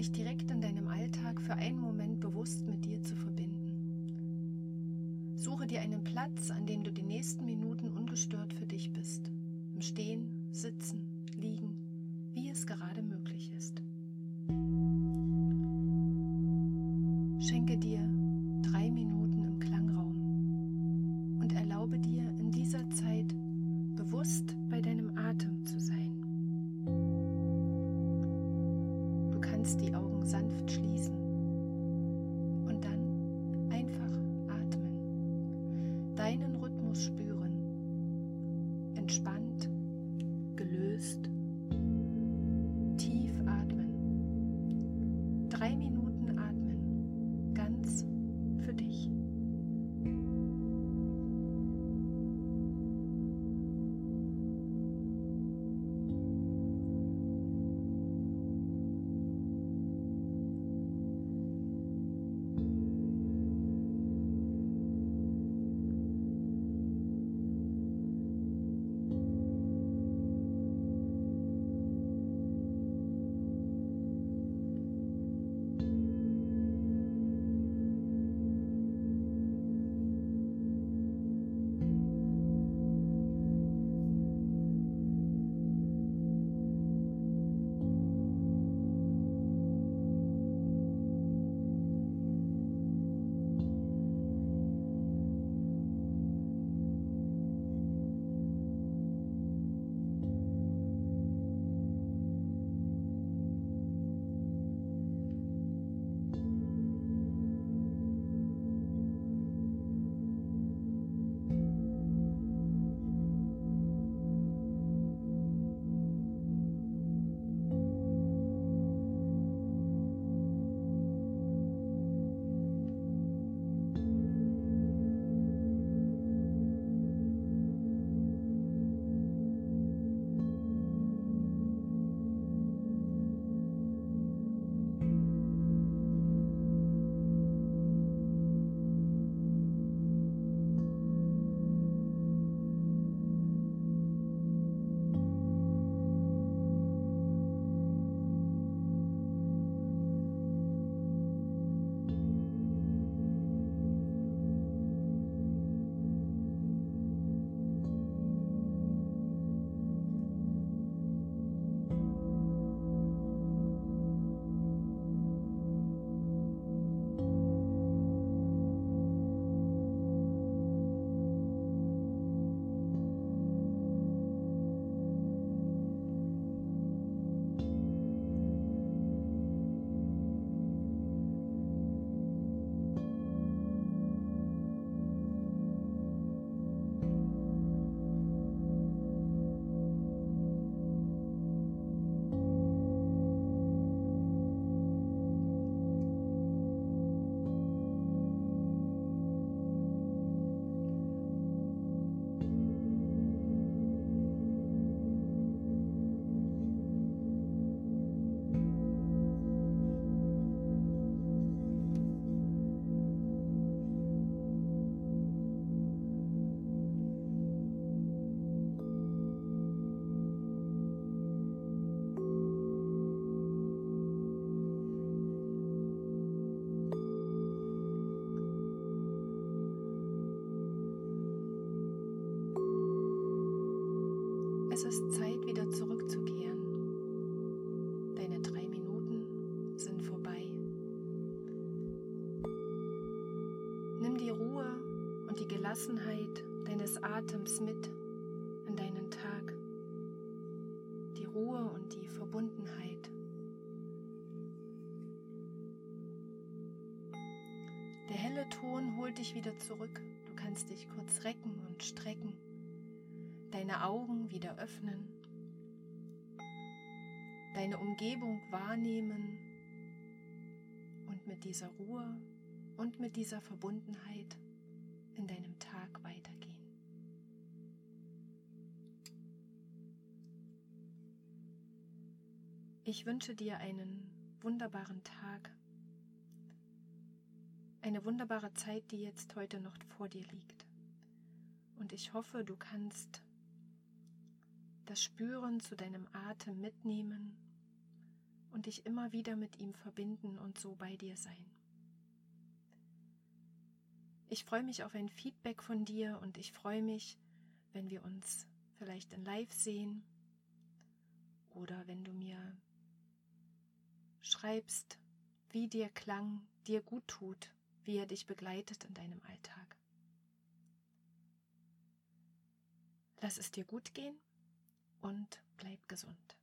dich direkt in deinem Alltag für einen Moment bewusst mit dir zu verbinden. Suche dir einen Platz, an dem du die nächsten Minuten ungestört für dich bist. Im Stehen, Sitzen, Liegen, wie es gerade möglich ist. Schenke dir drei Minuten. Drei Minuten Es ist Zeit, wieder zurückzukehren. Deine drei Minuten sind vorbei. Nimm die Ruhe und die Gelassenheit deines Atems mit in deinen Tag. Die Ruhe und die Verbundenheit. Der helle Ton holt dich wieder zurück. Du kannst dich kurz recken und strecken deine Augen wieder öffnen, deine Umgebung wahrnehmen und mit dieser Ruhe und mit dieser Verbundenheit in deinem Tag weitergehen. Ich wünsche dir einen wunderbaren Tag, eine wunderbare Zeit, die jetzt heute noch vor dir liegt. Und ich hoffe, du kannst das Spüren zu deinem Atem mitnehmen und dich immer wieder mit ihm verbinden und so bei dir sein. Ich freue mich auf ein Feedback von dir und ich freue mich, wenn wir uns vielleicht in Live sehen oder wenn du mir schreibst, wie dir Klang dir gut tut, wie er dich begleitet in deinem Alltag. Lass es dir gut gehen und bleib gesund.